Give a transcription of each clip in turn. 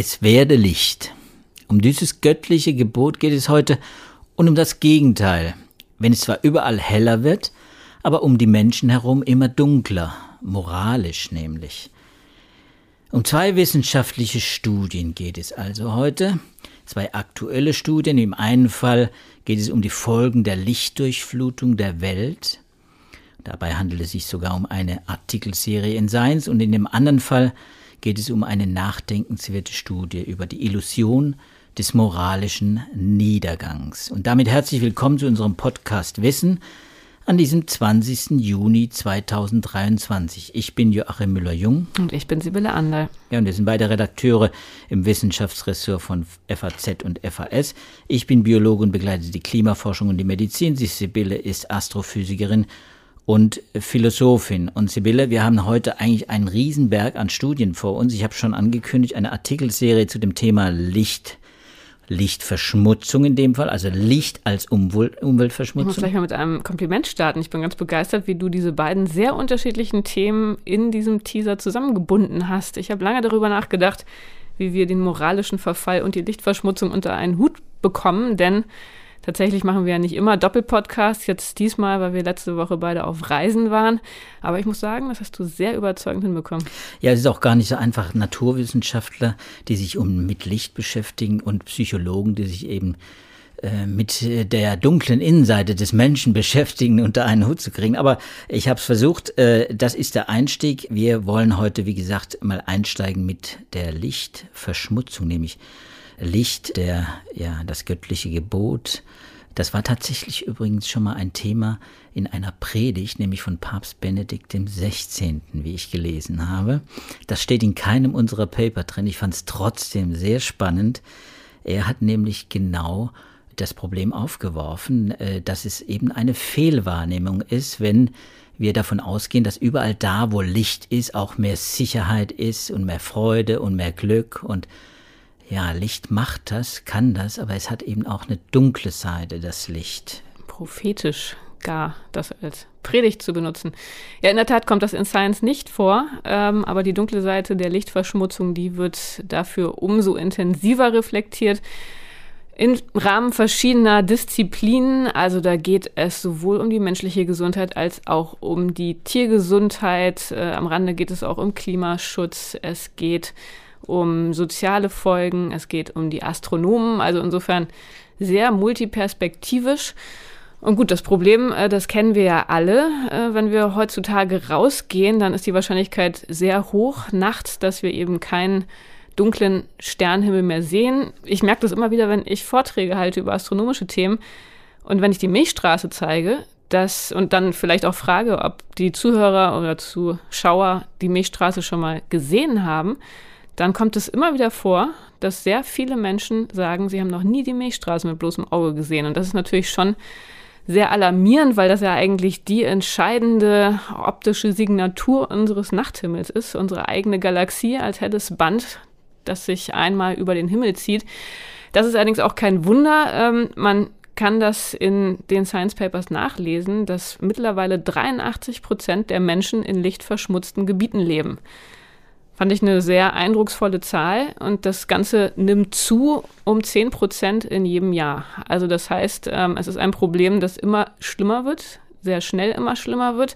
Es werde Licht. Um dieses göttliche Gebot geht es heute und um das Gegenteil. Wenn es zwar überall heller wird, aber um die Menschen herum immer dunkler, moralisch nämlich. Um zwei wissenschaftliche Studien geht es also heute. Zwei aktuelle Studien. Im einen Fall geht es um die Folgen der Lichtdurchflutung der Welt Dabei handelt es sich sogar um eine Artikelserie in Science und in dem anderen Fall geht es um eine nachdenkenswerte Studie über die Illusion des moralischen Niedergangs. Und damit herzlich willkommen zu unserem Podcast Wissen an diesem 20. Juni 2023. Ich bin Joachim Müller-Jung. Und ich bin Sibylle Ander. Ja, und wir sind beide Redakteure im Wissenschaftsressort von FAZ und FAS. Ich bin Biologe und begleite die Klimaforschung und die Medizin. Sie, Sibylle, ist Astrophysikerin und Philosophin. Und Sibylle, wir haben heute eigentlich einen Riesenberg an Studien vor uns. Ich habe schon angekündigt, eine Artikelserie zu dem Thema Licht. Lichtverschmutzung in dem Fall, also Licht als Umweltverschmutzung. Ich muss gleich mal mit einem Kompliment starten. Ich bin ganz begeistert, wie du diese beiden sehr unterschiedlichen Themen in diesem Teaser zusammengebunden hast. Ich habe lange darüber nachgedacht, wie wir den moralischen Verfall und die Lichtverschmutzung unter einen Hut bekommen, denn Tatsächlich machen wir ja nicht immer Doppelpodcasts, jetzt diesmal, weil wir letzte Woche beide auf Reisen waren. Aber ich muss sagen, das hast du sehr überzeugend hinbekommen. Ja, es ist auch gar nicht so einfach. Naturwissenschaftler, die sich um, mit Licht beschäftigen und Psychologen, die sich eben äh, mit der dunklen Innenseite des Menschen beschäftigen, unter einen Hut zu kriegen. Aber ich habe es versucht, äh, das ist der Einstieg. Wir wollen heute, wie gesagt, mal einsteigen mit der Lichtverschmutzung, nämlich Licht, der, ja, das göttliche Gebot. Das war tatsächlich übrigens schon mal ein Thema in einer Predigt, nämlich von Papst Benedikt 16., wie ich gelesen habe. Das steht in keinem unserer Paper drin. Ich fand es trotzdem sehr spannend. Er hat nämlich genau das Problem aufgeworfen, äh, dass es eben eine Fehlwahrnehmung ist, wenn wir davon ausgehen, dass überall da, wo Licht ist, auch mehr Sicherheit ist und mehr Freude und mehr Glück und ja, Licht macht das, kann das, aber es hat eben auch eine dunkle Seite, das Licht. Prophetisch gar, das als Predigt zu benutzen. Ja, in der Tat kommt das in Science nicht vor, ähm, aber die dunkle Seite der Lichtverschmutzung, die wird dafür umso intensiver reflektiert. Im Rahmen verschiedener Disziplinen, also da geht es sowohl um die menschliche Gesundheit als auch um die Tiergesundheit. Äh, am Rande geht es auch um Klimaschutz. Es geht um soziale Folgen, es geht um die Astronomen, also insofern sehr multiperspektivisch. Und gut, das Problem, äh, das kennen wir ja alle. Äh, wenn wir heutzutage rausgehen, dann ist die Wahrscheinlichkeit sehr hoch nachts, dass wir eben keinen dunklen Sternhimmel mehr sehen. Ich merke das immer wieder, wenn ich Vorträge halte über astronomische Themen und wenn ich die Milchstraße zeige, dass, und dann vielleicht auch frage, ob die Zuhörer oder Zuschauer die Milchstraße schon mal gesehen haben, dann kommt es immer wieder vor, dass sehr viele Menschen sagen, sie haben noch nie die Milchstraße mit bloßem Auge gesehen. Und das ist natürlich schon sehr alarmierend, weil das ja eigentlich die entscheidende optische Signatur unseres Nachthimmels ist, unsere eigene Galaxie als helles Band, das sich einmal über den Himmel zieht. Das ist allerdings auch kein Wunder. Ähm, man kann das in den Science Papers nachlesen, dass mittlerweile 83 Prozent der Menschen in lichtverschmutzten Gebieten leben. Fand ich eine sehr eindrucksvolle Zahl und das Ganze nimmt zu um 10 Prozent in jedem Jahr. Also das heißt, ähm, es ist ein Problem, das immer schlimmer wird, sehr schnell immer schlimmer wird.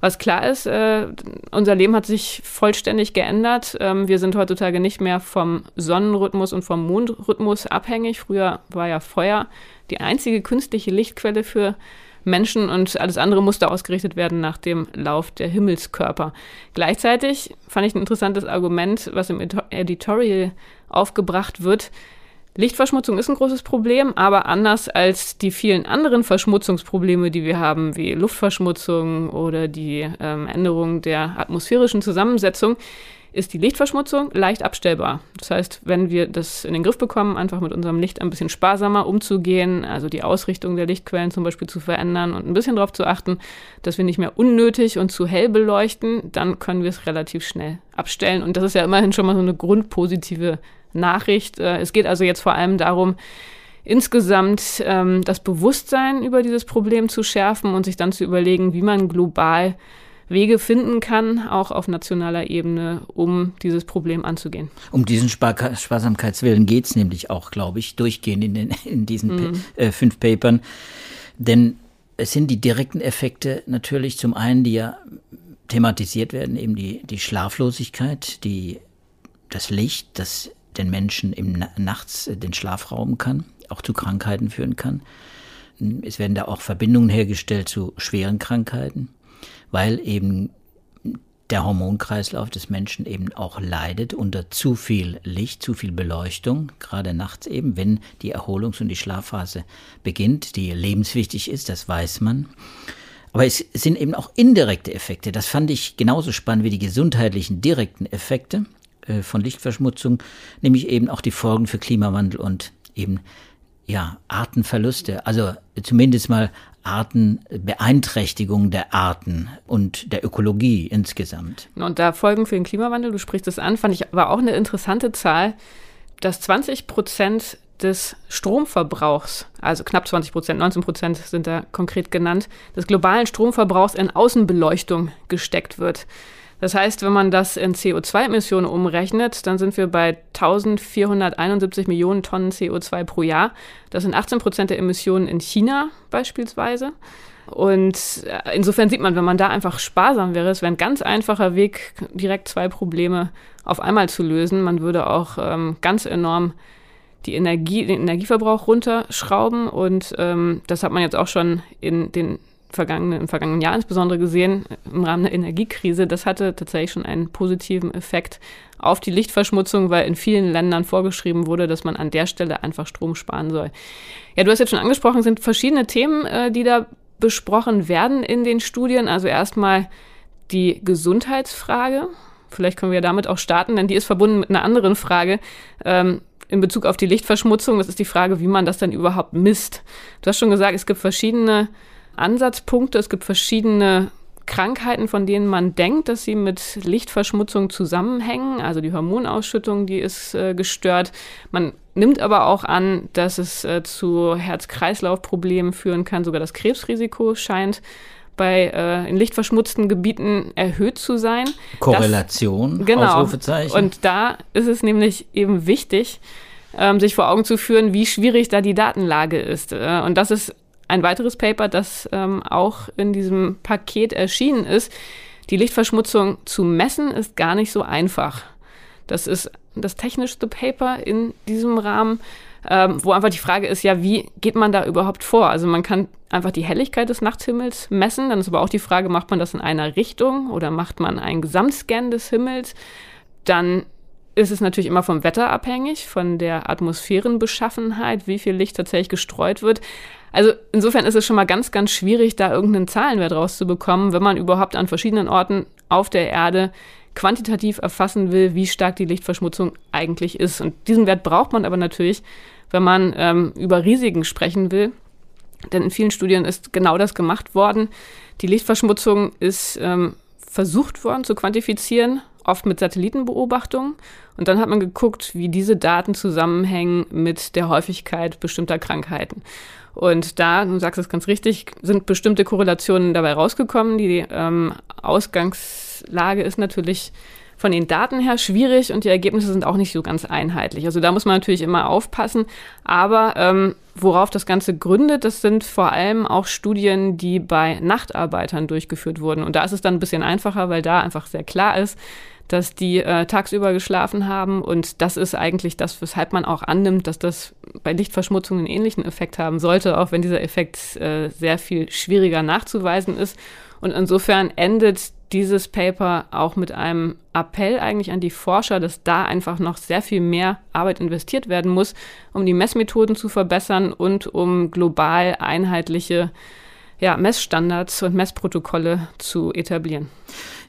Was klar ist, äh, unser Leben hat sich vollständig geändert. Ähm, wir sind heutzutage nicht mehr vom Sonnenrhythmus und vom Mondrhythmus abhängig. Früher war ja Feuer die einzige künstliche Lichtquelle für Menschen und alles andere musste ausgerichtet werden nach dem Lauf der Himmelskörper. Gleichzeitig fand ich ein interessantes Argument, was im Editorial aufgebracht wird. Lichtverschmutzung ist ein großes Problem, aber anders als die vielen anderen Verschmutzungsprobleme, die wir haben, wie Luftverschmutzung oder die ähm, Änderung der atmosphärischen Zusammensetzung, ist die Lichtverschmutzung leicht abstellbar. Das heißt, wenn wir das in den Griff bekommen, einfach mit unserem Licht ein bisschen sparsamer umzugehen, also die Ausrichtung der Lichtquellen zum Beispiel zu verändern und ein bisschen darauf zu achten, dass wir nicht mehr unnötig und zu hell beleuchten, dann können wir es relativ schnell abstellen. Und das ist ja immerhin schon mal so eine grundpositive Nachricht. Äh, es geht also jetzt vor allem darum, insgesamt ähm, das Bewusstsein über dieses Problem zu schärfen und sich dann zu überlegen, wie man global Wege finden kann, auch auf nationaler Ebene, um dieses Problem anzugehen. Um diesen Spar Sparsamkeitswillen geht es nämlich auch, glaube ich, durchgehend in, den, in diesen mm. pa äh, fünf Papern. Denn es sind die direkten Effekte natürlich zum einen, die ja thematisiert werden, eben die, die Schlaflosigkeit, die, das Licht, das den Menschen im nachts den Schlaf rauben kann, auch zu Krankheiten führen kann. Es werden da auch Verbindungen hergestellt zu schweren Krankheiten, weil eben der Hormonkreislauf des Menschen eben auch leidet unter zu viel Licht, zu viel Beleuchtung, gerade nachts eben, wenn die Erholungs- und die Schlafphase beginnt, die lebenswichtig ist, das weiß man. Aber es sind eben auch indirekte Effekte. Das fand ich genauso spannend wie die gesundheitlichen direkten Effekte äh, von Lichtverschmutzung, nämlich eben auch die Folgen für Klimawandel und eben ja, Artenverluste, also zumindest mal Artenbeeinträchtigung der Arten und der Ökologie insgesamt. Und da Folgen für den Klimawandel, du sprichst es an, fand ich war auch eine interessante Zahl, dass 20 Prozent des Stromverbrauchs, also knapp 20 Prozent, 19 Prozent sind da konkret genannt, des globalen Stromverbrauchs in Außenbeleuchtung gesteckt wird. Das heißt, wenn man das in CO2-Emissionen umrechnet, dann sind wir bei 1471 Millionen Tonnen CO2 pro Jahr. Das sind 18 Prozent der Emissionen in China beispielsweise. Und äh, insofern sieht man, wenn man da einfach sparsam wäre, es wäre ein ganz einfacher Weg, direkt zwei Probleme auf einmal zu lösen. Man würde auch ähm, ganz enorm die Energie, den Energieverbrauch runterschrauben. Und ähm, das hat man jetzt auch schon in den vergangene, im vergangenen Jahr insbesondere gesehen, im Rahmen der Energiekrise, das hatte tatsächlich schon einen positiven Effekt auf die Lichtverschmutzung, weil in vielen Ländern vorgeschrieben wurde, dass man an der Stelle einfach Strom sparen soll. Ja, du hast jetzt schon angesprochen, sind verschiedene Themen, äh, die da besprochen werden in den Studien. Also erstmal die Gesundheitsfrage. Vielleicht können wir damit auch starten, denn die ist verbunden mit einer anderen Frage. Ähm, in Bezug auf die Lichtverschmutzung, das ist die Frage, wie man das denn überhaupt misst. Du hast schon gesagt, es gibt verschiedene Ansatzpunkte. Es gibt verschiedene Krankheiten, von denen man denkt, dass sie mit Lichtverschmutzung zusammenhängen. Also die Hormonausschüttung, die ist äh, gestört. Man nimmt aber auch an, dass es äh, zu Herz-Kreislauf-Problemen führen kann. Sogar das Krebsrisiko scheint bei äh, in lichtverschmutzten Gebieten erhöht zu sein. Korrelation, das, genau. Ausrufezeichen. Und da ist es nämlich eben wichtig, ähm, sich vor Augen zu führen, wie schwierig da die Datenlage ist. Äh, und das ist ein weiteres Paper, das ähm, auch in diesem Paket erschienen ist. Die Lichtverschmutzung zu messen ist gar nicht so einfach. Das ist das technischste Paper in diesem Rahmen, ähm, wo einfach die Frage ist, ja, wie geht man da überhaupt vor? Also man kann einfach die Helligkeit des Nachthimmels messen, dann ist aber auch die Frage, macht man das in einer Richtung oder macht man einen Gesamtscan des Himmels? Dann ist es natürlich immer vom Wetter abhängig, von der Atmosphärenbeschaffenheit, wie viel Licht tatsächlich gestreut wird. Also insofern ist es schon mal ganz, ganz schwierig, da irgendeinen Zahlenwert rauszubekommen, wenn man überhaupt an verschiedenen Orten auf der Erde quantitativ erfassen will, wie stark die Lichtverschmutzung eigentlich ist. Und diesen Wert braucht man aber natürlich, wenn man ähm, über Risiken sprechen will. Denn in vielen Studien ist genau das gemacht worden. Die Lichtverschmutzung ist ähm, versucht worden zu quantifizieren, oft mit Satellitenbeobachtungen. Und dann hat man geguckt, wie diese Daten zusammenhängen mit der Häufigkeit bestimmter Krankheiten. Und da, du sagst es ganz richtig, sind bestimmte Korrelationen dabei rausgekommen. Die ähm, Ausgangslage ist natürlich von den Daten her schwierig und die Ergebnisse sind auch nicht so ganz einheitlich. Also da muss man natürlich immer aufpassen. Aber ähm, worauf das Ganze gründet, das sind vor allem auch Studien, die bei Nachtarbeitern durchgeführt wurden. Und da ist es dann ein bisschen einfacher, weil da einfach sehr klar ist, dass die äh, tagsüber geschlafen haben. Und das ist eigentlich das, weshalb man auch annimmt, dass das bei Lichtverschmutzung einen ähnlichen Effekt haben sollte, auch wenn dieser Effekt äh, sehr viel schwieriger nachzuweisen ist. Und insofern endet dieses Paper auch mit einem Appell eigentlich an die Forscher, dass da einfach noch sehr viel mehr Arbeit investiert werden muss, um die Messmethoden zu verbessern und um global einheitliche ja, Messstandards und Messprotokolle zu etablieren.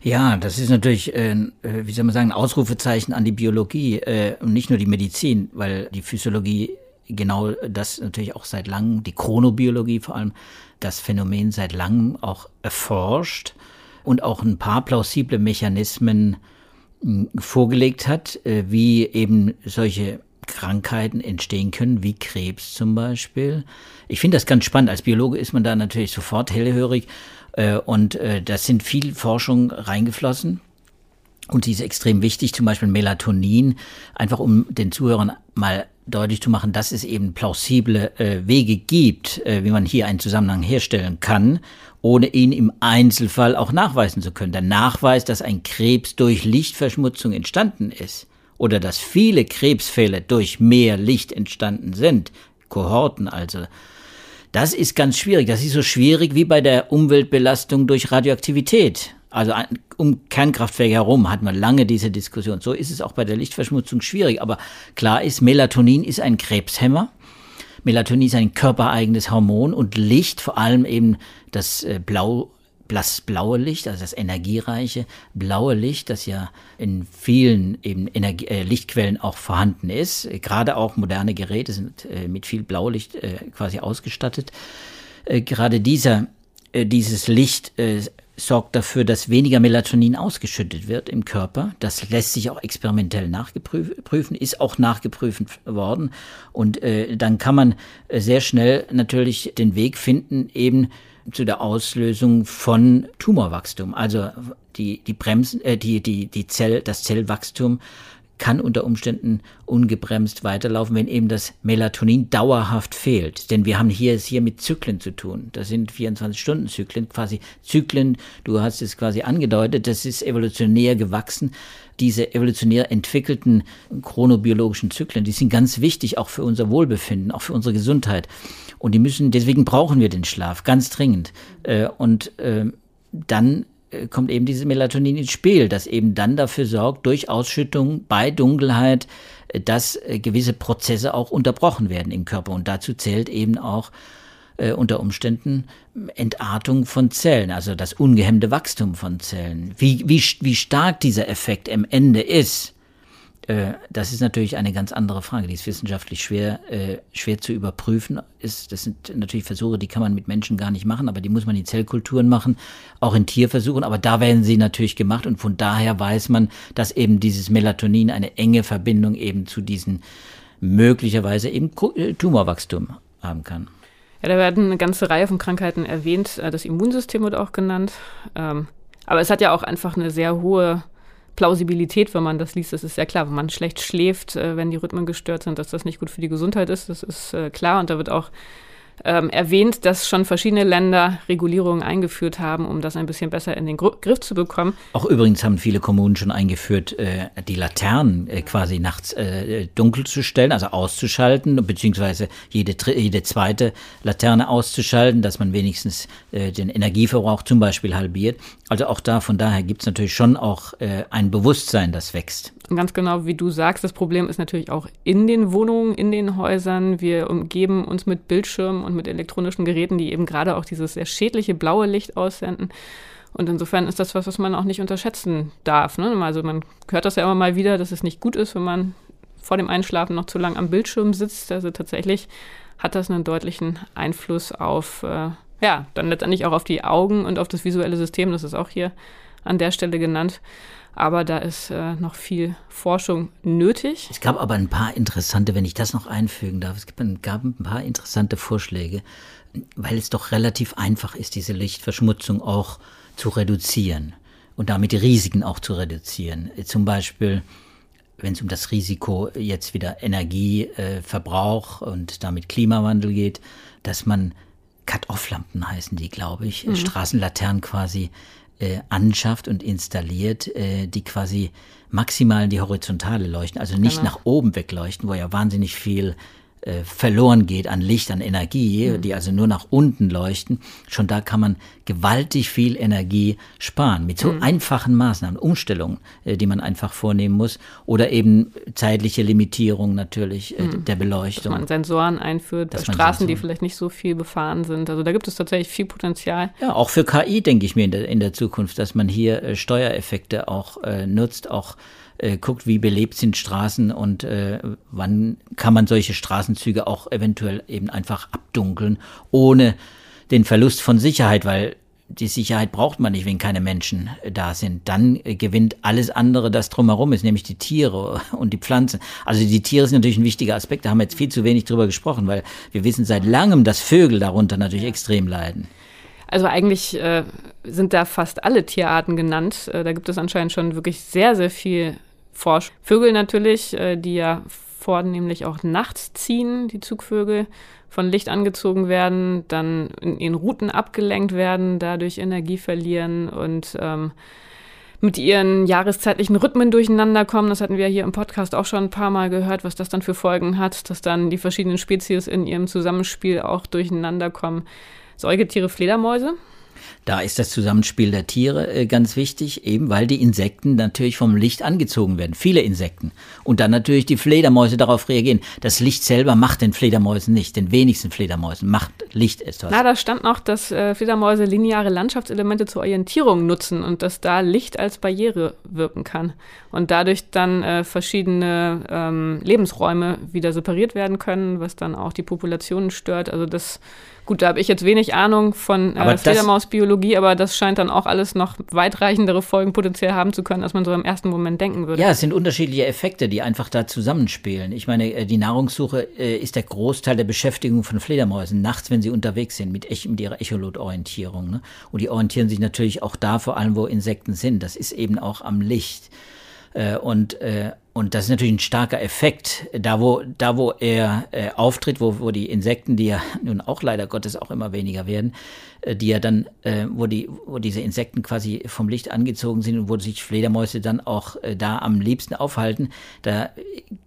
Ja, das ist natürlich, äh, äh, wie soll man sagen, ein Ausrufezeichen an die Biologie äh, und nicht nur die Medizin, weil die Physiologie genau das natürlich auch seit langem, die Chronobiologie vor allem, das Phänomen seit langem auch erforscht und auch ein paar plausible Mechanismen hm, vorgelegt hat, äh, wie eben solche Krankheiten entstehen können, wie Krebs zum Beispiel. Ich finde das ganz spannend. Als Biologe ist man da natürlich sofort hellhörig äh, und äh, das sind viel Forschung reingeflossen. Und die ist extrem wichtig, zum Beispiel Melatonin, einfach um den Zuhörern mal deutlich zu machen, dass es eben plausible Wege gibt, wie man hier einen Zusammenhang herstellen kann, ohne ihn im Einzelfall auch nachweisen zu können. Der Nachweis, dass ein Krebs durch Lichtverschmutzung entstanden ist oder dass viele Krebsfälle durch mehr Licht entstanden sind, Kohorten also, das ist ganz schwierig. Das ist so schwierig wie bei der Umweltbelastung durch Radioaktivität. Also um Kernkraftwerke herum hat man lange diese Diskussion. So ist es auch bei der Lichtverschmutzung schwierig. Aber klar ist, Melatonin ist ein Krebshemmer. Melatonin ist ein körpereigenes Hormon und Licht, vor allem eben das äh, Blau, das blaue Licht, also das energiereiche blaue Licht, das ja in vielen eben Energie, äh, Lichtquellen auch vorhanden ist. Gerade auch moderne Geräte sind äh, mit viel Blaulicht äh, quasi ausgestattet. Äh, gerade dieser, äh, dieses Licht sorgt dafür, dass weniger Melatonin ausgeschüttet wird im Körper. Das lässt sich auch experimentell nachprüfen, ist auch nachgeprüft worden. Und äh, dann kann man äh, sehr schnell natürlich den Weg finden, eben zu der Auslösung von Tumorwachstum. Also die, die Bremsen, äh, die, die, die Zell, das Zellwachstum kann unter Umständen ungebremst weiterlaufen, wenn eben das Melatonin dauerhaft fehlt. Denn wir haben hier es hier mit Zyklen zu tun. Das sind 24-Stunden-Zyklen, quasi Zyklen, du hast es quasi angedeutet, das ist evolutionär gewachsen. Diese evolutionär entwickelten chronobiologischen Zyklen, die sind ganz wichtig auch für unser Wohlbefinden, auch für unsere Gesundheit. Und die müssen, deswegen brauchen wir den Schlaf ganz dringend. Äh, und äh, dann kommt eben dieses Melatonin ins Spiel, das eben dann dafür sorgt, durch Ausschüttung bei Dunkelheit, äh, dass äh, gewisse Prozesse auch unterbrochen werden im Körper. Und dazu zählt eben auch äh, unter Umständen Entartung von Zellen, also das ungehemmte Wachstum von Zellen. Wie, wie, wie stark dieser Effekt am Ende ist, das ist natürlich eine ganz andere Frage, die ist wissenschaftlich schwer, äh, schwer zu überprüfen. Ist, das sind natürlich Versuche, die kann man mit Menschen gar nicht machen, aber die muss man in Zellkulturen machen, auch in Tierversuchen, aber da werden sie natürlich gemacht und von daher weiß man, dass eben dieses Melatonin eine enge Verbindung eben zu diesen möglicherweise eben äh, Tumorwachstum haben kann. Ja, da werden eine ganze Reihe von Krankheiten erwähnt. Äh, das Immunsystem wird auch genannt. Ähm, aber es hat ja auch einfach eine sehr hohe Plausibilität, wenn man das liest. Das ist ja klar, wenn man schlecht schläft, äh, wenn die Rhythmen gestört sind, dass das nicht gut für die Gesundheit ist. Das ist äh, klar. Und da wird auch ähm, erwähnt, dass schon verschiedene Länder Regulierungen eingeführt haben, um das ein bisschen besser in den Gr Griff zu bekommen. Auch übrigens haben viele Kommunen schon eingeführt, äh, die Laternen äh, quasi nachts äh, dunkel zu stellen, also auszuschalten, beziehungsweise jede, jede zweite Laterne auszuschalten, dass man wenigstens äh, den Energieverbrauch zum Beispiel halbiert. Also auch da, von daher gibt es natürlich schon auch äh, ein Bewusstsein, das wächst. Ganz genau, wie du sagst, das Problem ist natürlich auch in den Wohnungen, in den Häusern. Wir umgeben uns mit Bildschirmen und mit elektronischen Geräten, die eben gerade auch dieses sehr schädliche blaue Licht aussenden. Und insofern ist das was, was man auch nicht unterschätzen darf. Ne? Also man hört das ja immer mal wieder, dass es nicht gut ist, wenn man vor dem Einschlafen noch zu lang am Bildschirm sitzt. Also tatsächlich hat das einen deutlichen Einfluss auf, äh, ja, dann letztendlich auch auf die Augen und auf das visuelle System. Das ist auch hier an der Stelle genannt. Aber da ist äh, noch viel Forschung nötig. Es gab aber ein paar interessante, wenn ich das noch einfügen darf, es gab ein paar interessante Vorschläge, weil es doch relativ einfach ist, diese Lichtverschmutzung auch zu reduzieren und damit die Risiken auch zu reduzieren. Zum Beispiel, wenn es um das Risiko jetzt wieder Energieverbrauch äh, und damit Klimawandel geht, dass man Cut-Off-Lampen heißen die, glaube ich, mhm. Straßenlaternen quasi äh, anschafft und installiert, äh, die quasi maximal in die Horizontale leuchten, also nicht genau. nach oben wegleuchten, wo ja wahnsinnig viel äh, verloren geht an Licht, an Energie, mhm. die also nur nach unten leuchten, schon da kann man gewaltig viel Energie sparen. Mit so mhm. einfachen Maßnahmen, Umstellungen, äh, die man einfach vornehmen muss. Oder eben zeitliche Limitierung natürlich äh, mhm. der Beleuchtung. Dass man Sensoren einführt, Dass Straßen, die vielleicht nicht so viel befahren sind. Also da gibt es tatsächlich viel Potenzial. Ja, auch für KI denke ich mir in der, in der Zukunft, dass man hier Steuereffekte auch nutzt, auch äh, guckt, wie belebt sind Straßen und äh, wann kann man solche Straßenzüge auch eventuell eben einfach abdunkeln, ohne den Verlust von Sicherheit, weil die Sicherheit braucht man nicht, wenn keine Menschen da sind. Dann gewinnt alles andere, das drumherum ist, nämlich die Tiere und die Pflanzen. Also die Tiere sind natürlich ein wichtiger Aspekt, da haben wir jetzt viel zu wenig drüber gesprochen, weil wir wissen seit langem, dass Vögel darunter natürlich extrem leiden. Also eigentlich äh, sind da fast alle Tierarten genannt. Äh, da gibt es anscheinend schon wirklich sehr, sehr viel Forschung. Vögel natürlich, äh, die ja vornehmlich auch nachts ziehen, die Zugvögel von Licht angezogen werden, dann in ihren Routen abgelenkt werden, dadurch Energie verlieren und ähm, mit ihren jahreszeitlichen Rhythmen durcheinander kommen. Das hatten wir hier im Podcast auch schon ein paar Mal gehört, was das dann für Folgen hat, dass dann die verschiedenen Spezies in ihrem Zusammenspiel auch durcheinander kommen. Säugetiere, Fledermäuse, da ist das Zusammenspiel der Tiere äh, ganz wichtig, eben weil die Insekten natürlich vom Licht angezogen werden. Viele Insekten. Und dann natürlich die Fledermäuse darauf reagieren. Das Licht selber macht den Fledermäusen nicht. Den wenigsten Fledermäusen macht Licht etwas. Na, da stand noch, dass äh, Fledermäuse lineare Landschaftselemente zur Orientierung nutzen und dass da Licht als Barriere wirken kann. Und dadurch dann äh, verschiedene ähm, Lebensräume wieder separiert werden können, was dann auch die Populationen stört. Also das Gut, da habe ich jetzt wenig Ahnung von äh, Fledermausbiologie, aber das scheint dann auch alles noch weitreichendere Folgen potenziell haben zu können, als man so im ersten Moment denken würde. Ja, es sind unterschiedliche Effekte, die einfach da zusammenspielen. Ich meine, äh, die Nahrungssuche äh, ist der Großteil der Beschäftigung von Fledermäusen nachts, wenn sie unterwegs sind, mit, mit ihrer Echolotorientierung. Ne? Und die orientieren sich natürlich auch da, vor allem wo Insekten sind. Das ist eben auch am Licht. Äh, und äh, und das ist natürlich ein starker Effekt. Da, wo, da, wo er äh, auftritt, wo, wo die Insekten, die ja nun auch leider Gottes auch immer weniger werden, äh, die ja dann, äh, wo, die, wo diese Insekten quasi vom Licht angezogen sind und wo sich Fledermäuse dann auch äh, da am liebsten aufhalten, da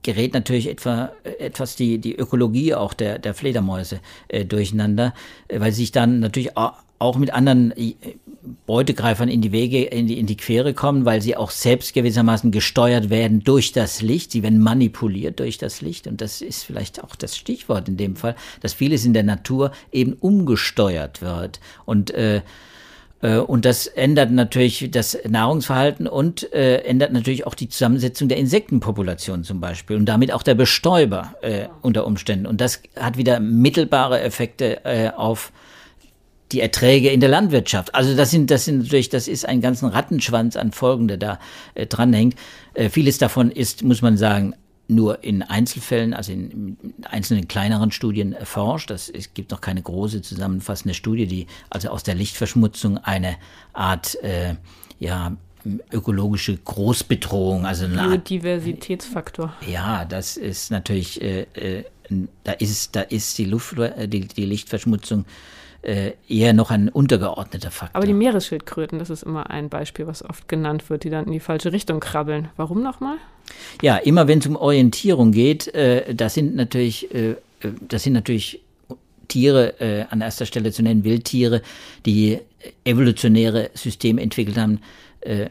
gerät natürlich etwa, etwas die, die Ökologie auch der, der Fledermäuse äh, durcheinander, äh, weil sie sich dann natürlich auch, auch mit anderen äh, Beutegreifern in die Wege, in die, in die Quere kommen, weil sie auch selbst gewissermaßen gesteuert werden durch das Licht. Sie werden manipuliert durch das Licht. Und das ist vielleicht auch das Stichwort in dem Fall, dass vieles in der Natur eben umgesteuert wird. Und äh, äh, und das ändert natürlich das Nahrungsverhalten und äh, ändert natürlich auch die Zusammensetzung der Insektenpopulation zum Beispiel und damit auch der Bestäuber äh, unter Umständen. Und das hat wieder mittelbare Effekte äh, auf die Erträge in der Landwirtschaft. Also das sind, das sind natürlich, das ist ein ganzen Rattenschwanz an Folgen, der da äh, dranhängt. Äh, vieles davon ist, muss man sagen, nur in Einzelfällen, also in, in einzelnen kleineren Studien erforscht. Das, es gibt noch keine große zusammenfassende Studie, die also aus der Lichtverschmutzung eine Art äh, ja, ökologische Großbedrohung, also eine Biodiversitätsfaktor. Art, ja, das ist natürlich, äh, äh, da ist, da ist die Luft, äh, die, die Lichtverschmutzung äh, eher noch ein untergeordneter Faktor. Aber die Meeresschildkröten, das ist immer ein Beispiel, was oft genannt wird, die dann in die falsche Richtung krabbeln. Warum nochmal? Ja, immer wenn es um Orientierung geht, äh, das sind natürlich, äh, äh, das sind natürlich Tiere, äh, an erster Stelle zu nennen, Wildtiere, die evolutionäre Systeme entwickelt haben, äh,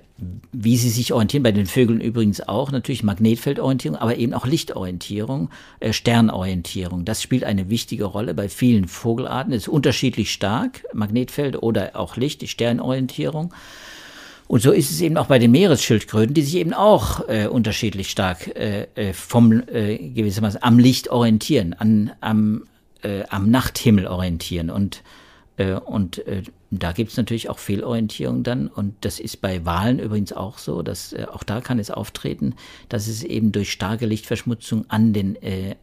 wie sie sich orientieren, bei den Vögeln übrigens auch, natürlich Magnetfeldorientierung, aber eben auch Lichtorientierung, äh, Sternorientierung. Das spielt eine wichtige Rolle bei vielen Vogelarten. Es ist unterschiedlich stark, Magnetfeld oder auch Licht, die Sternorientierung. Und so ist es eben auch bei den Meeresschildkröten, die sich eben auch äh, unterschiedlich stark äh, äh vom äh, gewissermaßen am Licht orientieren, an, am, äh, am Nachthimmel orientieren. Und und äh, da gibt es natürlich auch Fehlorientierung dann. Und das ist bei Wahlen übrigens auch so, dass äh, auch da kann es auftreten, dass es eben durch starke Lichtverschmutzung an den, äh,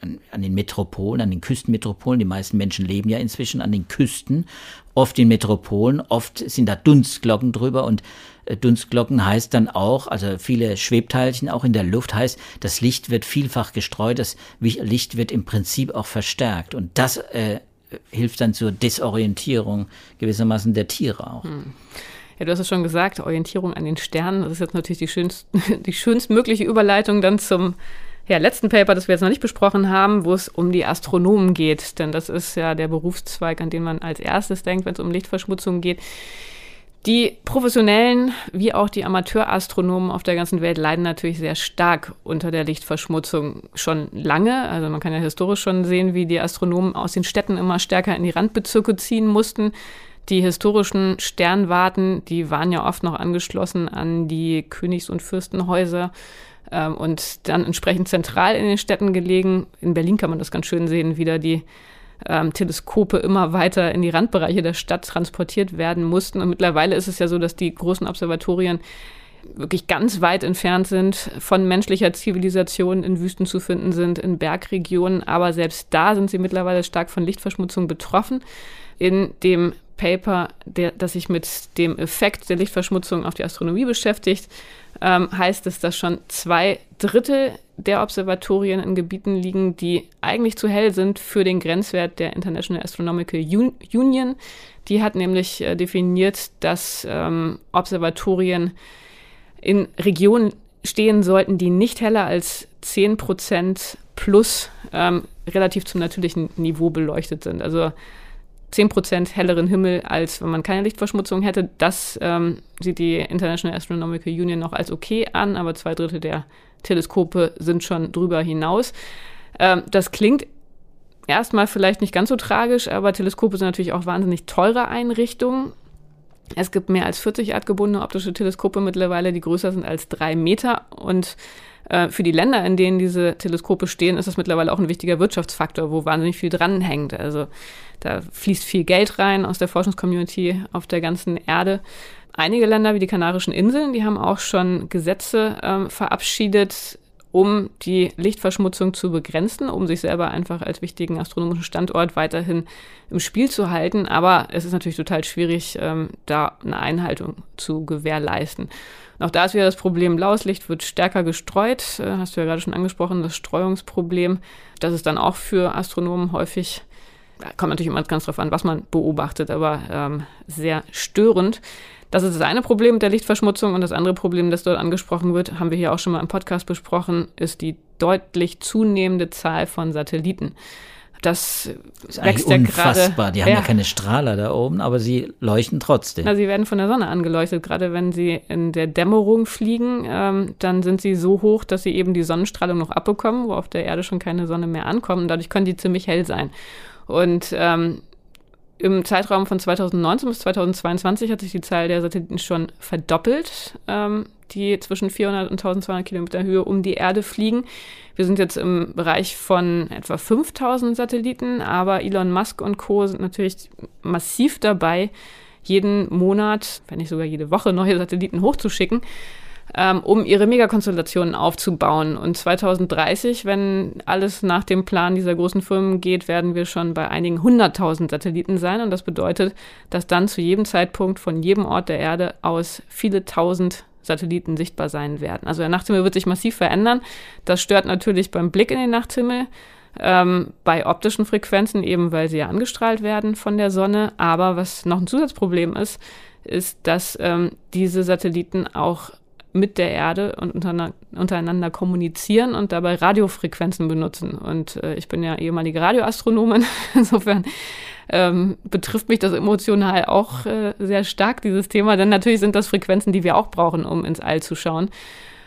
an, den Metropolen, an den Küstenmetropolen, die meisten Menschen leben ja inzwischen an den Küsten, oft in Metropolen, oft sind da Dunstglocken drüber und äh, Dunstglocken heißt dann auch, also viele Schwebteilchen auch in der Luft heißt, das Licht wird vielfach gestreut, das Licht wird im Prinzip auch verstärkt. Und das äh, hilft dann zur Desorientierung gewissermaßen der Tiere auch. Hm. Ja, du hast es schon gesagt, Orientierung an den Sternen. Das ist jetzt natürlich die, schönst, die schönstmögliche Überleitung dann zum ja, letzten Paper, das wir jetzt noch nicht besprochen haben, wo es um die Astronomen geht. Denn das ist ja der Berufszweig, an den man als erstes denkt, wenn es um Lichtverschmutzung geht. Die professionellen wie auch die Amateurastronomen auf der ganzen Welt leiden natürlich sehr stark unter der Lichtverschmutzung schon lange. Also man kann ja historisch schon sehen, wie die Astronomen aus den Städten immer stärker in die Randbezirke ziehen mussten. Die historischen Sternwarten, die waren ja oft noch angeschlossen an die Königs- und Fürstenhäuser ähm, und dann entsprechend zentral in den Städten gelegen. In Berlin kann man das ganz schön sehen, wie da die ähm, Teleskope immer weiter in die Randbereiche der Stadt transportiert werden mussten. Und mittlerweile ist es ja so, dass die großen Observatorien wirklich ganz weit entfernt sind von menschlicher Zivilisation, in Wüsten zu finden sind, in Bergregionen. Aber selbst da sind sie mittlerweile stark von Lichtverschmutzung betroffen. In dem Paper, der, das sich mit dem Effekt der Lichtverschmutzung auf die Astronomie beschäftigt, ähm, heißt es, dass schon zwei Drittel der Observatorien in Gebieten liegen, die eigentlich zu hell sind für den Grenzwert der International Astronomical Union. Die hat nämlich äh, definiert, dass ähm, Observatorien in Regionen stehen sollten, die nicht heller als 10 Prozent plus ähm, relativ zum natürlichen Niveau beleuchtet sind. Also 10 Prozent helleren Himmel, als wenn man keine Lichtverschmutzung hätte. Das ähm, sieht die International Astronomical Union noch als okay an, aber zwei Drittel der Teleskope sind schon drüber hinaus. Ähm, das klingt erstmal vielleicht nicht ganz so tragisch, aber Teleskope sind natürlich auch wahnsinnig teure Einrichtungen. Es gibt mehr als 40 erdgebundene optische Teleskope mittlerweile, die größer sind als drei Meter. Und für die Länder, in denen diese Teleskope stehen, ist das mittlerweile auch ein wichtiger Wirtschaftsfaktor, wo wahnsinnig viel dranhängt. Also da fließt viel Geld rein aus der Forschungscommunity auf der ganzen Erde. Einige Länder wie die Kanarischen Inseln, die haben auch schon Gesetze ähm, verabschiedet, um die Lichtverschmutzung zu begrenzen, um sich selber einfach als wichtigen astronomischen Standort weiterhin im Spiel zu halten. Aber es ist natürlich total schwierig, ähm, da eine Einhaltung zu gewährleisten. Und auch da ist wieder das Problem, blaues Licht wird stärker gestreut. Äh, hast du ja gerade schon angesprochen, das Streuungsproblem. Das ist dann auch für Astronomen häufig, kommt natürlich immer ganz drauf an, was man beobachtet, aber ähm, sehr störend. Das ist das eine Problem mit der Lichtverschmutzung und das andere Problem, das dort angesprochen wird, haben wir hier auch schon mal im Podcast besprochen, ist die deutlich zunehmende Zahl von Satelliten. Das, ist wächst ja unfassbar. Die haben ja. ja. keine Strahler da oben, aber sie leuchten trotzdem. Na, sie werden von der Sonne angeleuchtet. Gerade wenn sie in der Dämmerung fliegen, ähm, dann sind sie so hoch, dass sie eben die Sonnenstrahlung noch abbekommen, wo auf der Erde schon keine Sonne mehr ankommt. Und dadurch können die ziemlich hell sein. Und ähm, im Zeitraum von 2019 bis 2022 hat sich die Zahl der Satelliten schon verdoppelt, ähm, die zwischen 400 und 1200 Kilometer Höhe um die Erde fliegen. Wir sind jetzt im Bereich von etwa 5000 Satelliten, aber Elon Musk und Co. sind natürlich massiv dabei, jeden Monat, wenn nicht sogar jede Woche, neue Satelliten hochzuschicken ähm, um ihre Megakonstellationen aufzubauen. Und 2030, wenn alles nach dem Plan dieser großen Firmen geht, werden wir schon bei einigen hunderttausend Satelliten sein. Und das bedeutet, dass dann zu jedem Zeitpunkt von jedem Ort der Erde aus viele tausend Satelliten sichtbar sein werden. Also der Nachthimmel wird sich massiv verändern. Das stört natürlich beim Blick in den Nachthimmel. Ähm, bei optischen Frequenzen, eben weil sie ja angestrahlt werden von der Sonne. Aber was noch ein Zusatzproblem ist, ist, dass ähm, diese Satelliten auch mit der Erde und untereinander kommunizieren und dabei Radiofrequenzen benutzen. Und äh, ich bin ja ehemalige Radioastronomin, insofern ähm, betrifft mich das emotional auch äh, sehr stark, dieses Thema, denn natürlich sind das Frequenzen, die wir auch brauchen, um ins All zu schauen.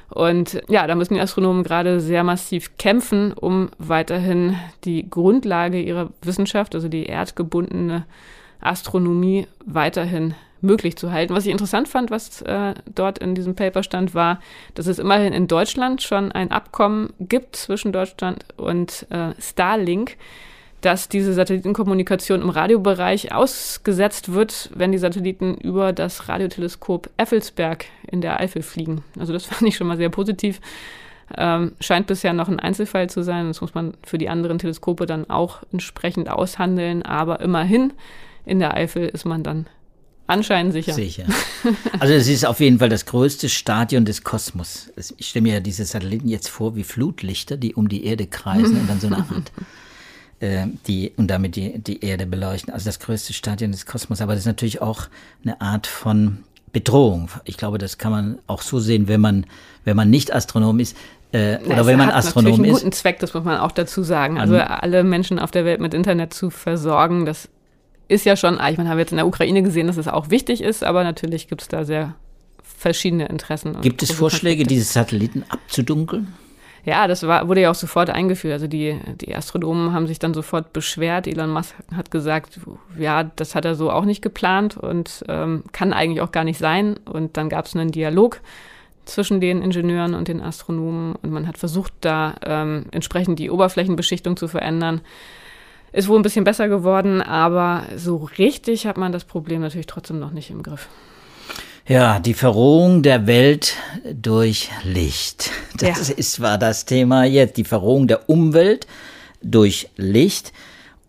Und ja, da müssen die Astronomen gerade sehr massiv kämpfen, um weiterhin die Grundlage ihrer Wissenschaft, also die erdgebundene Astronomie, weiterhin möglich zu halten. Was ich interessant fand, was äh, dort in diesem Paper stand, war, dass es immerhin in Deutschland schon ein Abkommen gibt zwischen Deutschland und äh, Starlink, dass diese Satellitenkommunikation im Radiobereich ausgesetzt wird, wenn die Satelliten über das Radioteleskop Effelsberg in der Eifel fliegen. Also das fand ich schon mal sehr positiv. Ähm, scheint bisher noch ein Einzelfall zu sein. Das muss man für die anderen Teleskope dann auch entsprechend aushandeln. Aber immerhin in der Eifel ist man dann Anscheinend sicher. Sicher. Also es ist auf jeden Fall das größte Stadion des Kosmos. Ich stelle mir ja diese Satelliten jetzt vor wie Flutlichter, die um die Erde kreisen und dann so eine Art äh, die und damit die, die Erde beleuchten. Also das größte Stadion des Kosmos. Aber das ist natürlich auch eine Art von Bedrohung. Ich glaube, das kann man auch so sehen, wenn man, wenn man nicht Astronom ist. Äh, Na, oder wenn man Astronom ist. einen guten Zweck, das muss man auch dazu sagen. Also alle Menschen auf der Welt mit Internet zu versorgen, das ist ja schon, ich meine, haben wir jetzt in der Ukraine gesehen, dass es auch wichtig ist, aber natürlich gibt es da sehr verschiedene Interessen. Gibt es Vorschläge, diese Satelliten abzudunkeln? Ja, das war, wurde ja auch sofort eingeführt. Also die, die Astronomen haben sich dann sofort beschwert. Elon Musk hat gesagt, ja, das hat er so auch nicht geplant und ähm, kann eigentlich auch gar nicht sein. Und dann gab es einen Dialog zwischen den Ingenieuren und den Astronomen und man hat versucht, da ähm, entsprechend die Oberflächenbeschichtung zu verändern. Ist wohl ein bisschen besser geworden, aber so richtig hat man das Problem natürlich trotzdem noch nicht im Griff. Ja, die Verrohung der Welt durch Licht. Das ja. ist, war das Thema jetzt. Die Verrohung der Umwelt durch Licht.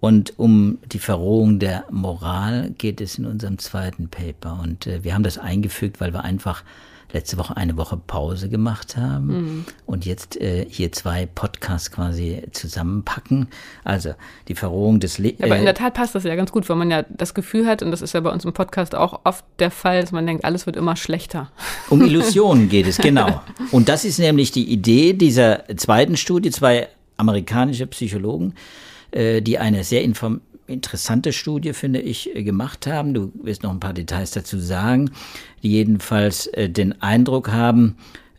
Und um die Verrohung der Moral geht es in unserem zweiten Paper. Und äh, wir haben das eingefügt, weil wir einfach letzte Woche eine Woche Pause gemacht haben mhm. und jetzt äh, hier zwei Podcasts quasi zusammenpacken. Also die Verrohung des Le Aber in äh, der Tat passt das ja ganz gut, weil man ja das Gefühl hat, und das ist ja bei uns im Podcast auch oft der Fall, dass man denkt, alles wird immer schlechter. Um Illusionen geht es, genau. Und das ist nämlich die Idee dieser zweiten Studie, zwei amerikanische Psychologen, äh, die eine sehr inform interessante Studie, finde ich, äh, gemacht haben. Du wirst noch ein paar Details dazu sagen, die jedenfalls äh, den Eindruck haben,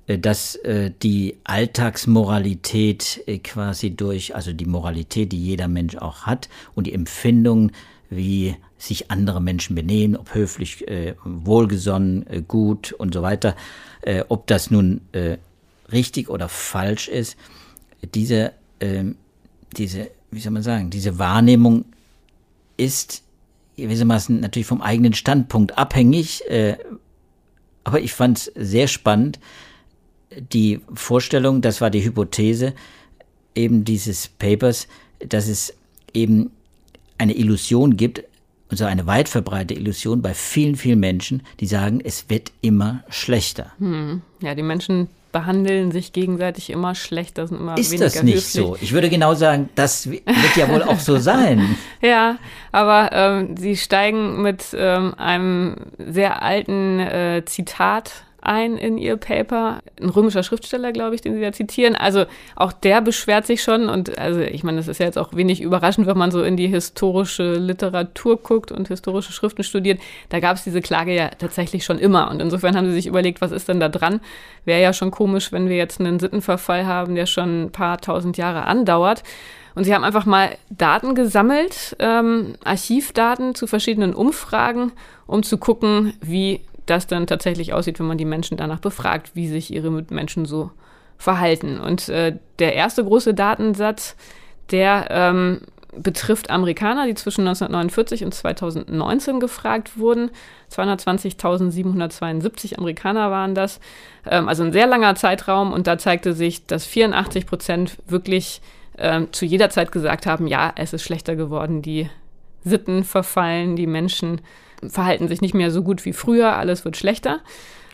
äh, dass die Alltagsmoralität quasi durch, also die Moralität, die jeder Mensch auch hat und die Empfindung, wie sich andere Menschen benehmen, ob höflich, wohlgesonnen, gut und so weiter, ob das nun richtig oder falsch ist, diese, ähm, diese, wie soll man sagen, diese Wahrnehmung ist gewissermaßen natürlich vom eigenen Standpunkt abhängig. Äh, aber ich fand es sehr spannend, die Vorstellung, das war die Hypothese eben dieses Papers, dass es eben eine Illusion gibt, und so eine weit verbreitete Illusion bei vielen, vielen Menschen, die sagen, es wird immer schlechter. Hm. Ja, die Menschen behandeln sich gegenseitig immer schlechter, sind immer Ist das nicht höflich. so? Ich würde genau sagen, das wird ja wohl auch so sein. ja, aber ähm, sie steigen mit ähm, einem sehr alten äh, Zitat ein in ihr Paper. Ein römischer Schriftsteller, glaube ich, den Sie da zitieren. Also auch der beschwert sich schon und also ich meine, das ist ja jetzt auch wenig überraschend, wenn man so in die historische Literatur guckt und historische Schriften studiert. Da gab es diese Klage ja tatsächlich schon immer und insofern haben sie sich überlegt, was ist denn da dran? Wäre ja schon komisch, wenn wir jetzt einen Sittenverfall haben, der schon ein paar tausend Jahre andauert. Und sie haben einfach mal Daten gesammelt, ähm, Archivdaten zu verschiedenen Umfragen, um zu gucken, wie das dann tatsächlich aussieht, wenn man die Menschen danach befragt, wie sich ihre Mitmenschen so verhalten. Und äh, der erste große Datensatz, der ähm, betrifft Amerikaner, die zwischen 1949 und 2019 gefragt wurden. 220.772 Amerikaner waren das. Ähm, also ein sehr langer Zeitraum. Und da zeigte sich, dass 84 Prozent wirklich ähm, zu jeder Zeit gesagt haben, ja, es ist schlechter geworden, die Sitten verfallen, die Menschen verhalten sich nicht mehr so gut wie früher, alles wird schlechter.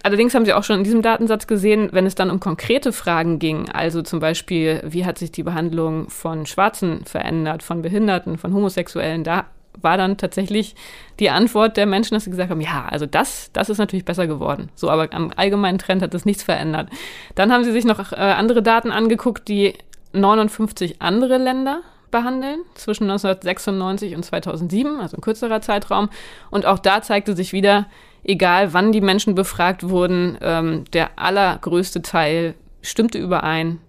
Allerdings haben Sie auch schon in diesem Datensatz gesehen, wenn es dann um konkrete Fragen ging, also zum Beispiel, wie hat sich die Behandlung von Schwarzen verändert, von Behinderten, von Homosexuellen, da war dann tatsächlich die Antwort der Menschen, dass sie gesagt haben, ja, also das, das ist natürlich besser geworden. So, aber am allgemeinen Trend hat das nichts verändert. Dann haben sie sich noch äh, andere Daten angeguckt, die 59 andere Länder behandeln, zwischen 1996 und 2007, also ein kürzerer Zeitraum. Und auch da zeigte sich wieder, egal wann die Menschen befragt wurden, ähm, der allergrößte Teil stimmte überein.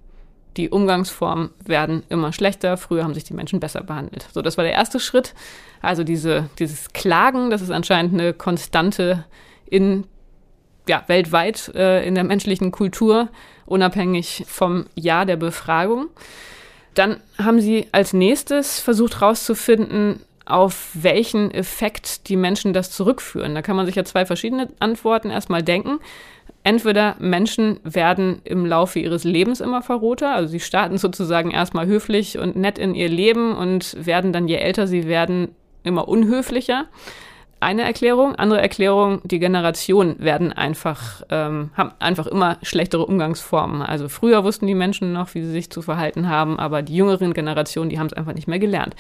Die Umgangsformen werden immer schlechter. Früher haben sich die Menschen besser behandelt. So, das war der erste Schritt. Also diese, dieses Klagen, das ist anscheinend eine Konstante in ja, weltweit äh, in der menschlichen Kultur, unabhängig vom Jahr der Befragung. Dann haben sie als nächstes versucht herauszufinden, auf welchen Effekt die Menschen das zurückführen. Da kann man sich ja zwei verschiedene Antworten erstmal denken. Entweder Menschen werden im Laufe ihres Lebens immer verroter, also sie starten sozusagen erstmal höflich und nett in ihr Leben und werden dann, je älter sie werden, immer unhöflicher eine Erklärung. Andere Erklärung, die Generationen werden einfach, ähm, haben einfach immer schlechtere Umgangsformen. Also früher wussten die Menschen noch, wie sie sich zu verhalten haben, aber die jüngeren Generationen, die haben es einfach nicht mehr gelernt.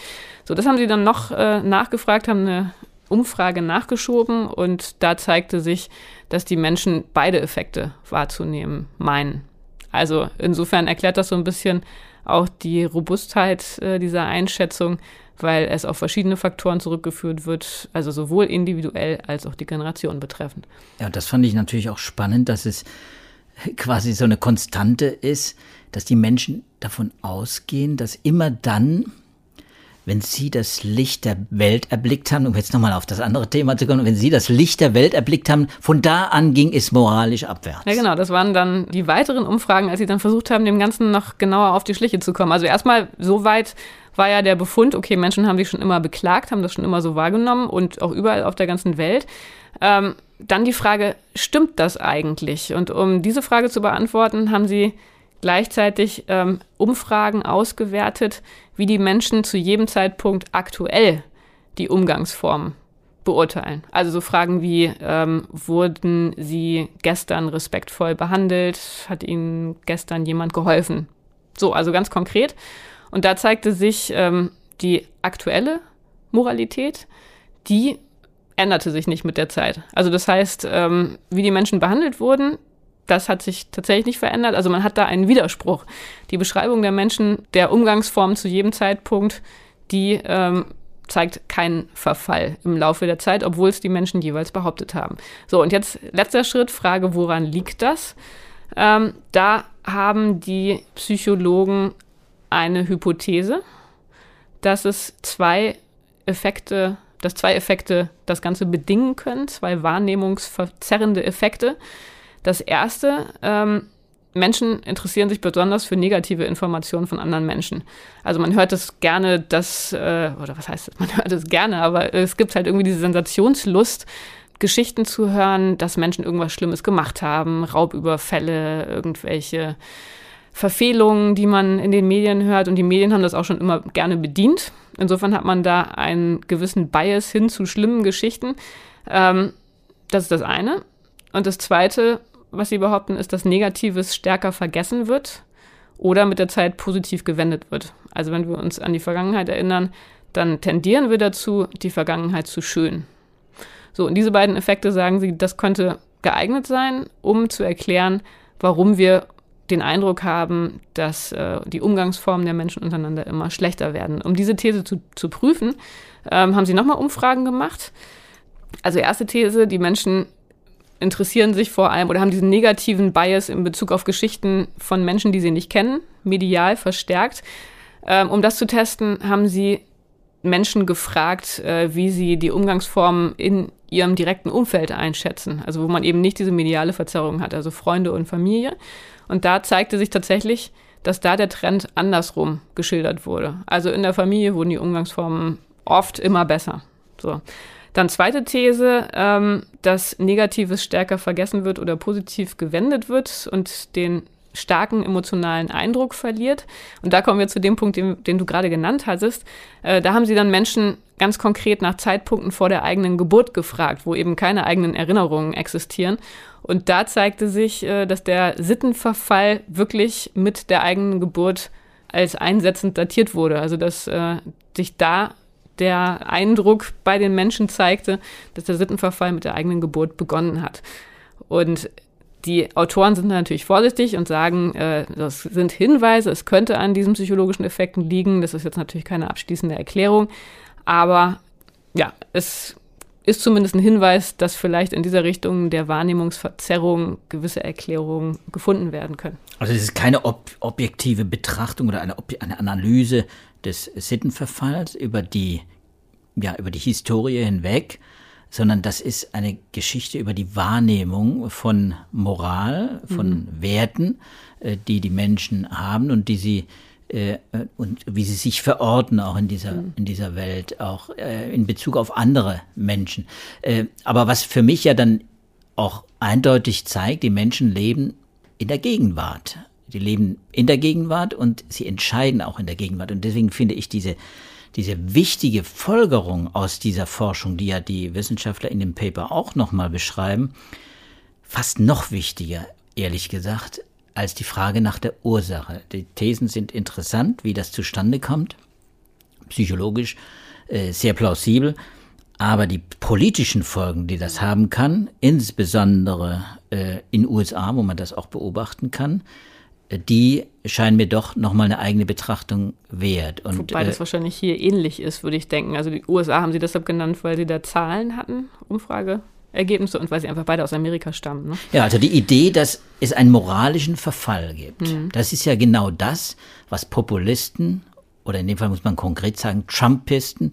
So, das haben sie dann noch äh, nachgefragt, haben eine Umfrage nachgeschoben und da zeigte sich, dass die Menschen beide Effekte wahrzunehmen meinen. Also insofern erklärt das so ein bisschen auch die Robustheit äh, dieser Einschätzung, weil es auf verschiedene Faktoren zurückgeführt wird, also sowohl individuell als auch die Generation betreffend. Ja, das fand ich natürlich auch spannend, dass es quasi so eine Konstante ist, dass die Menschen davon ausgehen, dass immer dann, wenn Sie das Licht der Welt erblickt haben, um jetzt nochmal auf das andere Thema zu kommen, wenn Sie das Licht der Welt erblickt haben, von da an ging es moralisch abwärts. Ja, genau, das waren dann die weiteren Umfragen, als Sie dann versucht haben, dem Ganzen noch genauer auf die Schliche zu kommen. Also erstmal so weit war ja der Befund, okay, Menschen haben sich schon immer beklagt, haben das schon immer so wahrgenommen und auch überall auf der ganzen Welt. Ähm, dann die Frage, stimmt das eigentlich? Und um diese Frage zu beantworten, haben sie gleichzeitig ähm, Umfragen ausgewertet, wie die Menschen zu jedem Zeitpunkt aktuell die Umgangsformen beurteilen. Also so Fragen wie, ähm, wurden Sie gestern respektvoll behandelt? Hat Ihnen gestern jemand geholfen? So, also ganz konkret. Und da zeigte sich ähm, die aktuelle Moralität, die änderte sich nicht mit der Zeit. Also das heißt, ähm, wie die Menschen behandelt wurden, das hat sich tatsächlich nicht verändert. Also man hat da einen Widerspruch. Die Beschreibung der Menschen, der Umgangsform zu jedem Zeitpunkt, die ähm, zeigt keinen Verfall im Laufe der Zeit, obwohl es die Menschen jeweils behauptet haben. So, und jetzt letzter Schritt, Frage, woran liegt das? Ähm, da haben die Psychologen eine Hypothese, dass es zwei Effekte, dass zwei Effekte das Ganze bedingen können, zwei wahrnehmungsverzerrende Effekte. Das erste, ähm, Menschen interessieren sich besonders für negative Informationen von anderen Menschen. Also man hört es gerne, dass, äh, oder was heißt das, man hört es gerne, aber es gibt halt irgendwie diese Sensationslust, Geschichten zu hören, dass Menschen irgendwas Schlimmes gemacht haben, Raubüberfälle, irgendwelche Verfehlungen, die man in den Medien hört. Und die Medien haben das auch schon immer gerne bedient. Insofern hat man da einen gewissen Bias hin zu schlimmen Geschichten. Ähm, das ist das eine. Und das zweite, was sie behaupten, ist, dass Negatives stärker vergessen wird oder mit der Zeit positiv gewendet wird. Also wenn wir uns an die Vergangenheit erinnern, dann tendieren wir dazu, die Vergangenheit zu schön. So, und diese beiden Effekte sagen sie, das könnte geeignet sein, um zu erklären, warum wir den Eindruck haben, dass äh, die Umgangsformen der Menschen untereinander immer schlechter werden. Um diese These zu, zu prüfen, ähm, haben sie nochmal Umfragen gemacht. Also erste These, die Menschen interessieren sich vor allem oder haben diesen negativen Bias in Bezug auf Geschichten von Menschen, die sie nicht kennen, medial verstärkt. Ähm, um das zu testen, haben sie Menschen gefragt, äh, wie sie die Umgangsformen in ihrem direkten Umfeld einschätzen. Also wo man eben nicht diese mediale Verzerrung hat, also Freunde und Familie. Und da zeigte sich tatsächlich, dass da der Trend andersrum geschildert wurde. Also in der Familie wurden die Umgangsformen oft immer besser. So. Dann zweite These, ähm, dass Negatives stärker vergessen wird oder positiv gewendet wird und den starken emotionalen Eindruck verliert. Und da kommen wir zu dem Punkt, den, den du gerade genannt hattest. Äh, da haben sie dann Menschen ganz konkret nach Zeitpunkten vor der eigenen Geburt gefragt, wo eben keine eigenen Erinnerungen existieren. Und da zeigte sich, äh, dass der Sittenverfall wirklich mit der eigenen Geburt als einsetzend datiert wurde. Also dass äh, sich da der Eindruck bei den Menschen zeigte, dass der Sittenverfall mit der eigenen Geburt begonnen hat. Und die Autoren sind natürlich vorsichtig und sagen, äh, das sind Hinweise, es könnte an diesen psychologischen Effekten liegen. Das ist jetzt natürlich keine abschließende Erklärung, aber ja, es ist zumindest ein Hinweis, dass vielleicht in dieser Richtung der Wahrnehmungsverzerrung gewisse Erklärungen gefunden werden können. Also es ist keine ob objektive Betrachtung oder eine, eine Analyse des Sittenverfalls über die, ja, über die Historie hinweg, sondern das ist eine Geschichte über die Wahrnehmung von Moral, von mhm. Werten, äh, die die Menschen haben und die sie äh, und wie sie sich verorten auch in dieser mhm. in dieser Welt, auch äh, in Bezug auf andere Menschen. Äh, aber was für mich ja dann auch eindeutig zeigt, die Menschen leben in der Gegenwart. Die leben in der Gegenwart und sie entscheiden auch in der Gegenwart. Und deswegen finde ich diese, diese wichtige Folgerung aus dieser Forschung, die ja die Wissenschaftler in dem Paper auch nochmal beschreiben, fast noch wichtiger, ehrlich gesagt, als die Frage nach der Ursache. Die Thesen sind interessant, wie das zustande kommt, psychologisch äh, sehr plausibel, aber die politischen Folgen, die das haben kann, insbesondere äh, in USA, wo man das auch beobachten kann, die scheinen mir doch nochmal eine eigene Betrachtung wert. Und, Wobei das äh, wahrscheinlich hier ähnlich ist, würde ich denken. Also die USA haben sie deshalb genannt, weil sie da Zahlen hatten, Umfrageergebnisse und weil sie einfach beide aus Amerika stammen. Ne? Ja, also die Idee, dass es einen moralischen Verfall gibt, mhm. das ist ja genau das, was Populisten oder in dem Fall muss man konkret sagen Trumpisten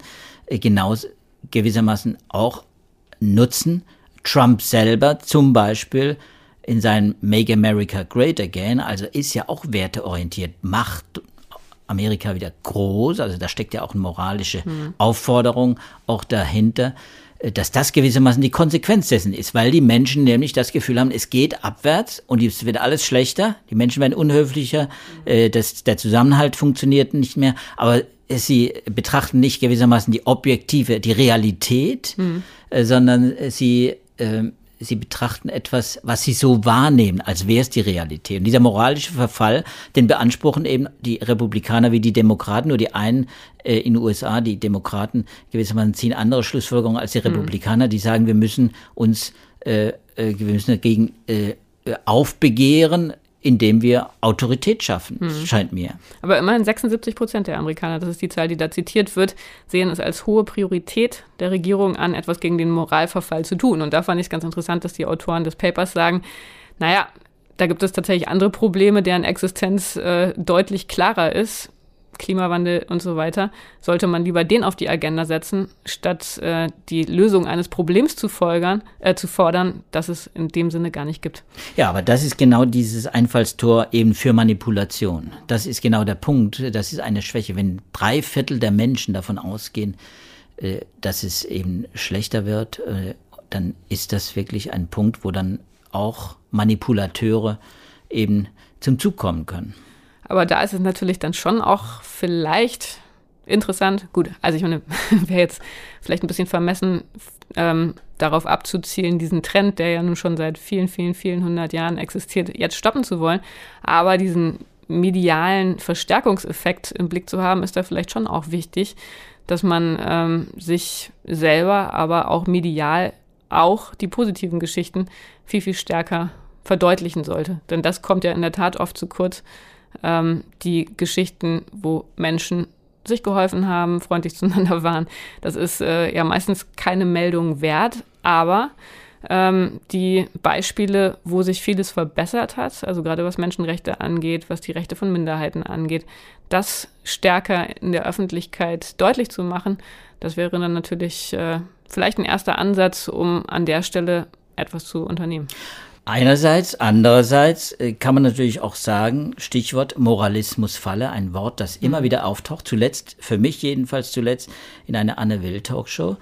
genau gewissermaßen auch nutzen. Trump selber zum Beispiel in seinem Make America Great Again, also ist ja auch werteorientiert, Macht Amerika wieder groß. Also da steckt ja auch eine moralische mhm. Aufforderung auch dahinter äh, dass das gewissermaßen die Konsequenz dessen ist, weil die Menschen nämlich das Gefühl haben, es geht abwärts und es wird alles schlechter, die Menschen werden unhöflicher, äh, das, der Zusammenhalt funktioniert nicht mehr, aber sie betrachten nicht gewissermaßen die objektive, die Realität, mhm. äh, sondern sie äh, sie betrachten etwas, was sie so wahrnehmen, als wäre es die Realität. Und dieser moralische Verfall, den beanspruchen eben die Republikaner wie die Demokraten, nur die einen äh, in den USA, die Demokraten gewissermaßen ziehen andere Schlussfolgerungen als die mhm. Republikaner, die sagen, wir müssen uns äh, äh, wir müssen dagegen äh, aufbegehren, indem wir Autorität schaffen, hm. scheint mir. Aber immerhin 76 Prozent der Amerikaner, das ist die Zahl, die da zitiert wird, sehen es als hohe Priorität der Regierung an, etwas gegen den Moralverfall zu tun. Und da fand ich es ganz interessant, dass die Autoren des Papers sagen, naja, da gibt es tatsächlich andere Probleme, deren Existenz äh, deutlich klarer ist. Klimawandel und so weiter, sollte man lieber den auf die Agenda setzen, statt äh, die Lösung eines Problems zu, folgern, äh, zu fordern, das es in dem Sinne gar nicht gibt. Ja, aber das ist genau dieses Einfallstor eben für Manipulation. Das ist genau der Punkt. Das ist eine Schwäche. Wenn drei Viertel der Menschen davon ausgehen, äh, dass es eben schlechter wird, äh, dann ist das wirklich ein Punkt, wo dann auch Manipulateure eben zum Zug kommen können. Aber da ist es natürlich dann schon auch vielleicht interessant. Gut, also ich meine, wäre jetzt vielleicht ein bisschen vermessen, ähm, darauf abzuzielen, diesen Trend, der ja nun schon seit vielen, vielen, vielen hundert Jahren existiert, jetzt stoppen zu wollen. Aber diesen medialen Verstärkungseffekt im Blick zu haben, ist da vielleicht schon auch wichtig, dass man ähm, sich selber, aber auch medial auch die positiven Geschichten viel, viel stärker verdeutlichen sollte. Denn das kommt ja in der Tat oft zu kurz, ähm, die Geschichten, wo Menschen sich geholfen haben, freundlich zueinander waren. Das ist äh, ja meistens keine Meldung wert, aber ähm, die Beispiele, wo sich vieles verbessert hat, also gerade was Menschenrechte angeht, was die Rechte von Minderheiten angeht, das stärker in der Öffentlichkeit deutlich zu machen, das wäre dann natürlich äh, vielleicht ein erster Ansatz, um an der Stelle etwas zu unternehmen. Einerseits, andererseits äh, kann man natürlich auch sagen, Stichwort Moralismusfalle, ein Wort, das immer mhm. wieder auftaucht, zuletzt, für mich jedenfalls zuletzt, in einer Anne Will Talkshow.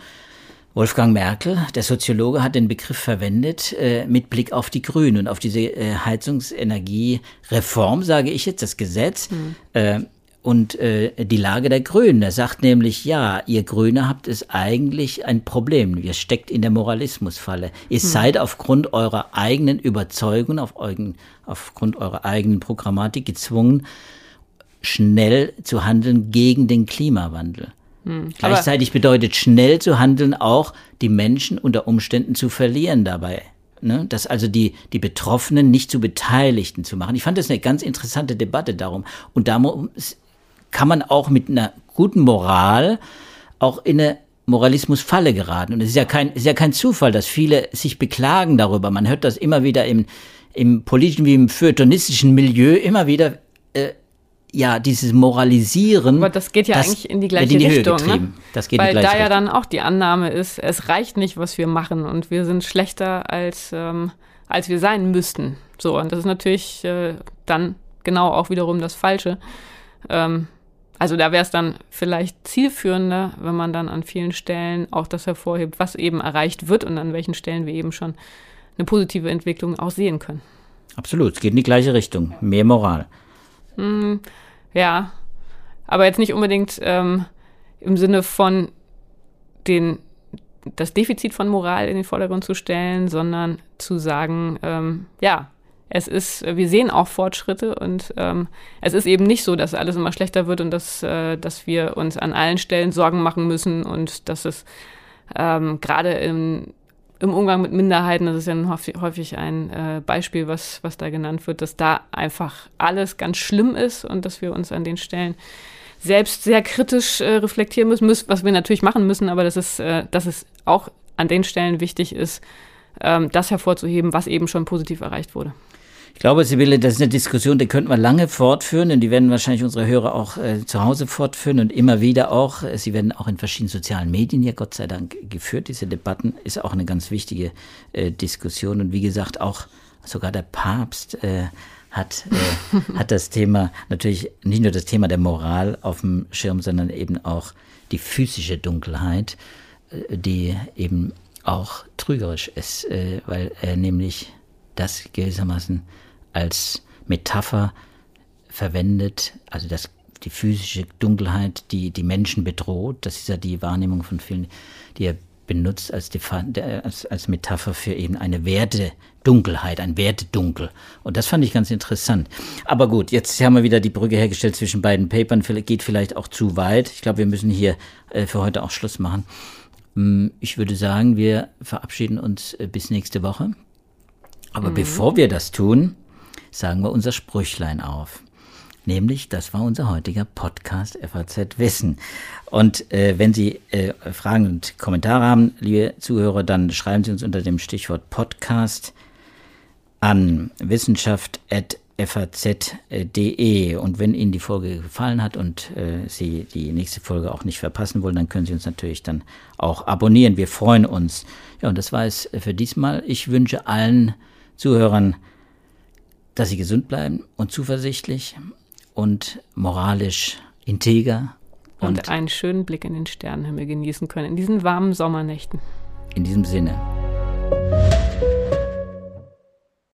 Wolfgang Merkel, der Soziologe, hat den Begriff verwendet äh, mit Blick auf die Grünen und auf diese äh, Heizungsenergiereform, sage ich jetzt, das Gesetz. Mhm. Äh, und äh, die Lage der Grünen. Er sagt nämlich, ja, ihr Grüne habt es eigentlich ein Problem. Ihr steckt in der Moralismusfalle. Ihr hm. seid aufgrund eurer eigenen Überzeugung, auf euren, aufgrund eurer eigenen Programmatik gezwungen, schnell zu handeln gegen den Klimawandel. Hm. Gleichzeitig bedeutet schnell zu handeln auch, die Menschen unter Umständen zu verlieren dabei. Ne? Dass also die, die Betroffenen nicht zu Beteiligten zu machen. Ich fand das eine ganz interessante Debatte darum. Und darum kann man auch mit einer guten Moral auch in eine Moralismusfalle geraten. Und es ist ja kein, ist ja kein Zufall, dass viele sich beklagen darüber. Man hört das immer wieder im, im politischen wie im feuilletonistischen Milieu immer wieder, äh, ja, dieses Moralisieren. Aber das geht ja das eigentlich in die gleiche in die Richtung. Ne? Das geht Weil da ja dann auch die Annahme ist, es reicht nicht, was wir machen und wir sind schlechter, als, ähm, als wir sein müssten. So, und das ist natürlich äh, dann genau auch wiederum das Falsche. Ähm, also da wäre es dann vielleicht zielführender, wenn man dann an vielen Stellen auch das hervorhebt, was eben erreicht wird und an welchen Stellen wir eben schon eine positive Entwicklung auch sehen können. Absolut, es geht in die gleiche Richtung. Mehr Moral. Mm, ja, aber jetzt nicht unbedingt ähm, im Sinne von den, das Defizit von Moral in den Vordergrund zu stellen, sondern zu sagen, ähm, ja, es ist, wir sehen auch Fortschritte und ähm, es ist eben nicht so, dass alles immer schlechter wird und dass, äh, dass wir uns an allen Stellen Sorgen machen müssen und dass es ähm, gerade im, Umgang mit Minderheiten, das ist ja häufig ein äh, Beispiel, was, was da genannt wird, dass da einfach alles ganz schlimm ist und dass wir uns an den Stellen selbst sehr kritisch äh, reflektieren müssen, was wir natürlich machen müssen, aber dass es, äh, dass es auch an den Stellen wichtig ist, ähm, das hervorzuheben, was eben schon positiv erreicht wurde. Ich glaube, Sibylle, das ist eine Diskussion, die könnten wir lange fortführen und die werden wahrscheinlich unsere Hörer auch äh, zu Hause fortführen und immer wieder auch. Äh, sie werden auch in verschiedenen sozialen Medien ja Gott sei Dank geführt. Diese Debatten ist auch eine ganz wichtige äh, Diskussion und wie gesagt auch sogar der Papst äh, hat, äh, hat das Thema natürlich nicht nur das Thema der Moral auf dem Schirm, sondern eben auch die physische Dunkelheit, äh, die eben auch trügerisch ist, äh, weil er nämlich das gewissermaßen als Metapher verwendet, also das, die physische Dunkelheit, die die Menschen bedroht, das ist ja die Wahrnehmung von vielen, die er benutzt als, als, als Metapher für eben eine Wertedunkelheit, ein Wertedunkel. Und das fand ich ganz interessant. Aber gut, jetzt haben wir wieder die Brücke hergestellt zwischen beiden Papern. Geht vielleicht auch zu weit. Ich glaube, wir müssen hier äh, für heute auch Schluss machen. Hm, ich würde sagen, wir verabschieden uns äh, bis nächste Woche. Aber mhm. bevor wir das tun, sagen wir unser Sprüchlein auf. Nämlich, das war unser heutiger Podcast FAZ Wissen. Und äh, wenn Sie äh, Fragen und Kommentare haben, liebe Zuhörer, dann schreiben Sie uns unter dem Stichwort Podcast an wissenschaft.faz.de. Und wenn Ihnen die Folge gefallen hat und äh, Sie die nächste Folge auch nicht verpassen wollen, dann können Sie uns natürlich dann auch abonnieren. Wir freuen uns. Ja, und das war es für diesmal. Ich wünsche allen Zuhörern, dass sie gesund bleiben und zuversichtlich und moralisch integer. Und, und einen schönen Blick in den Sternenhimmel genießen können in diesen warmen Sommernächten. In diesem Sinne.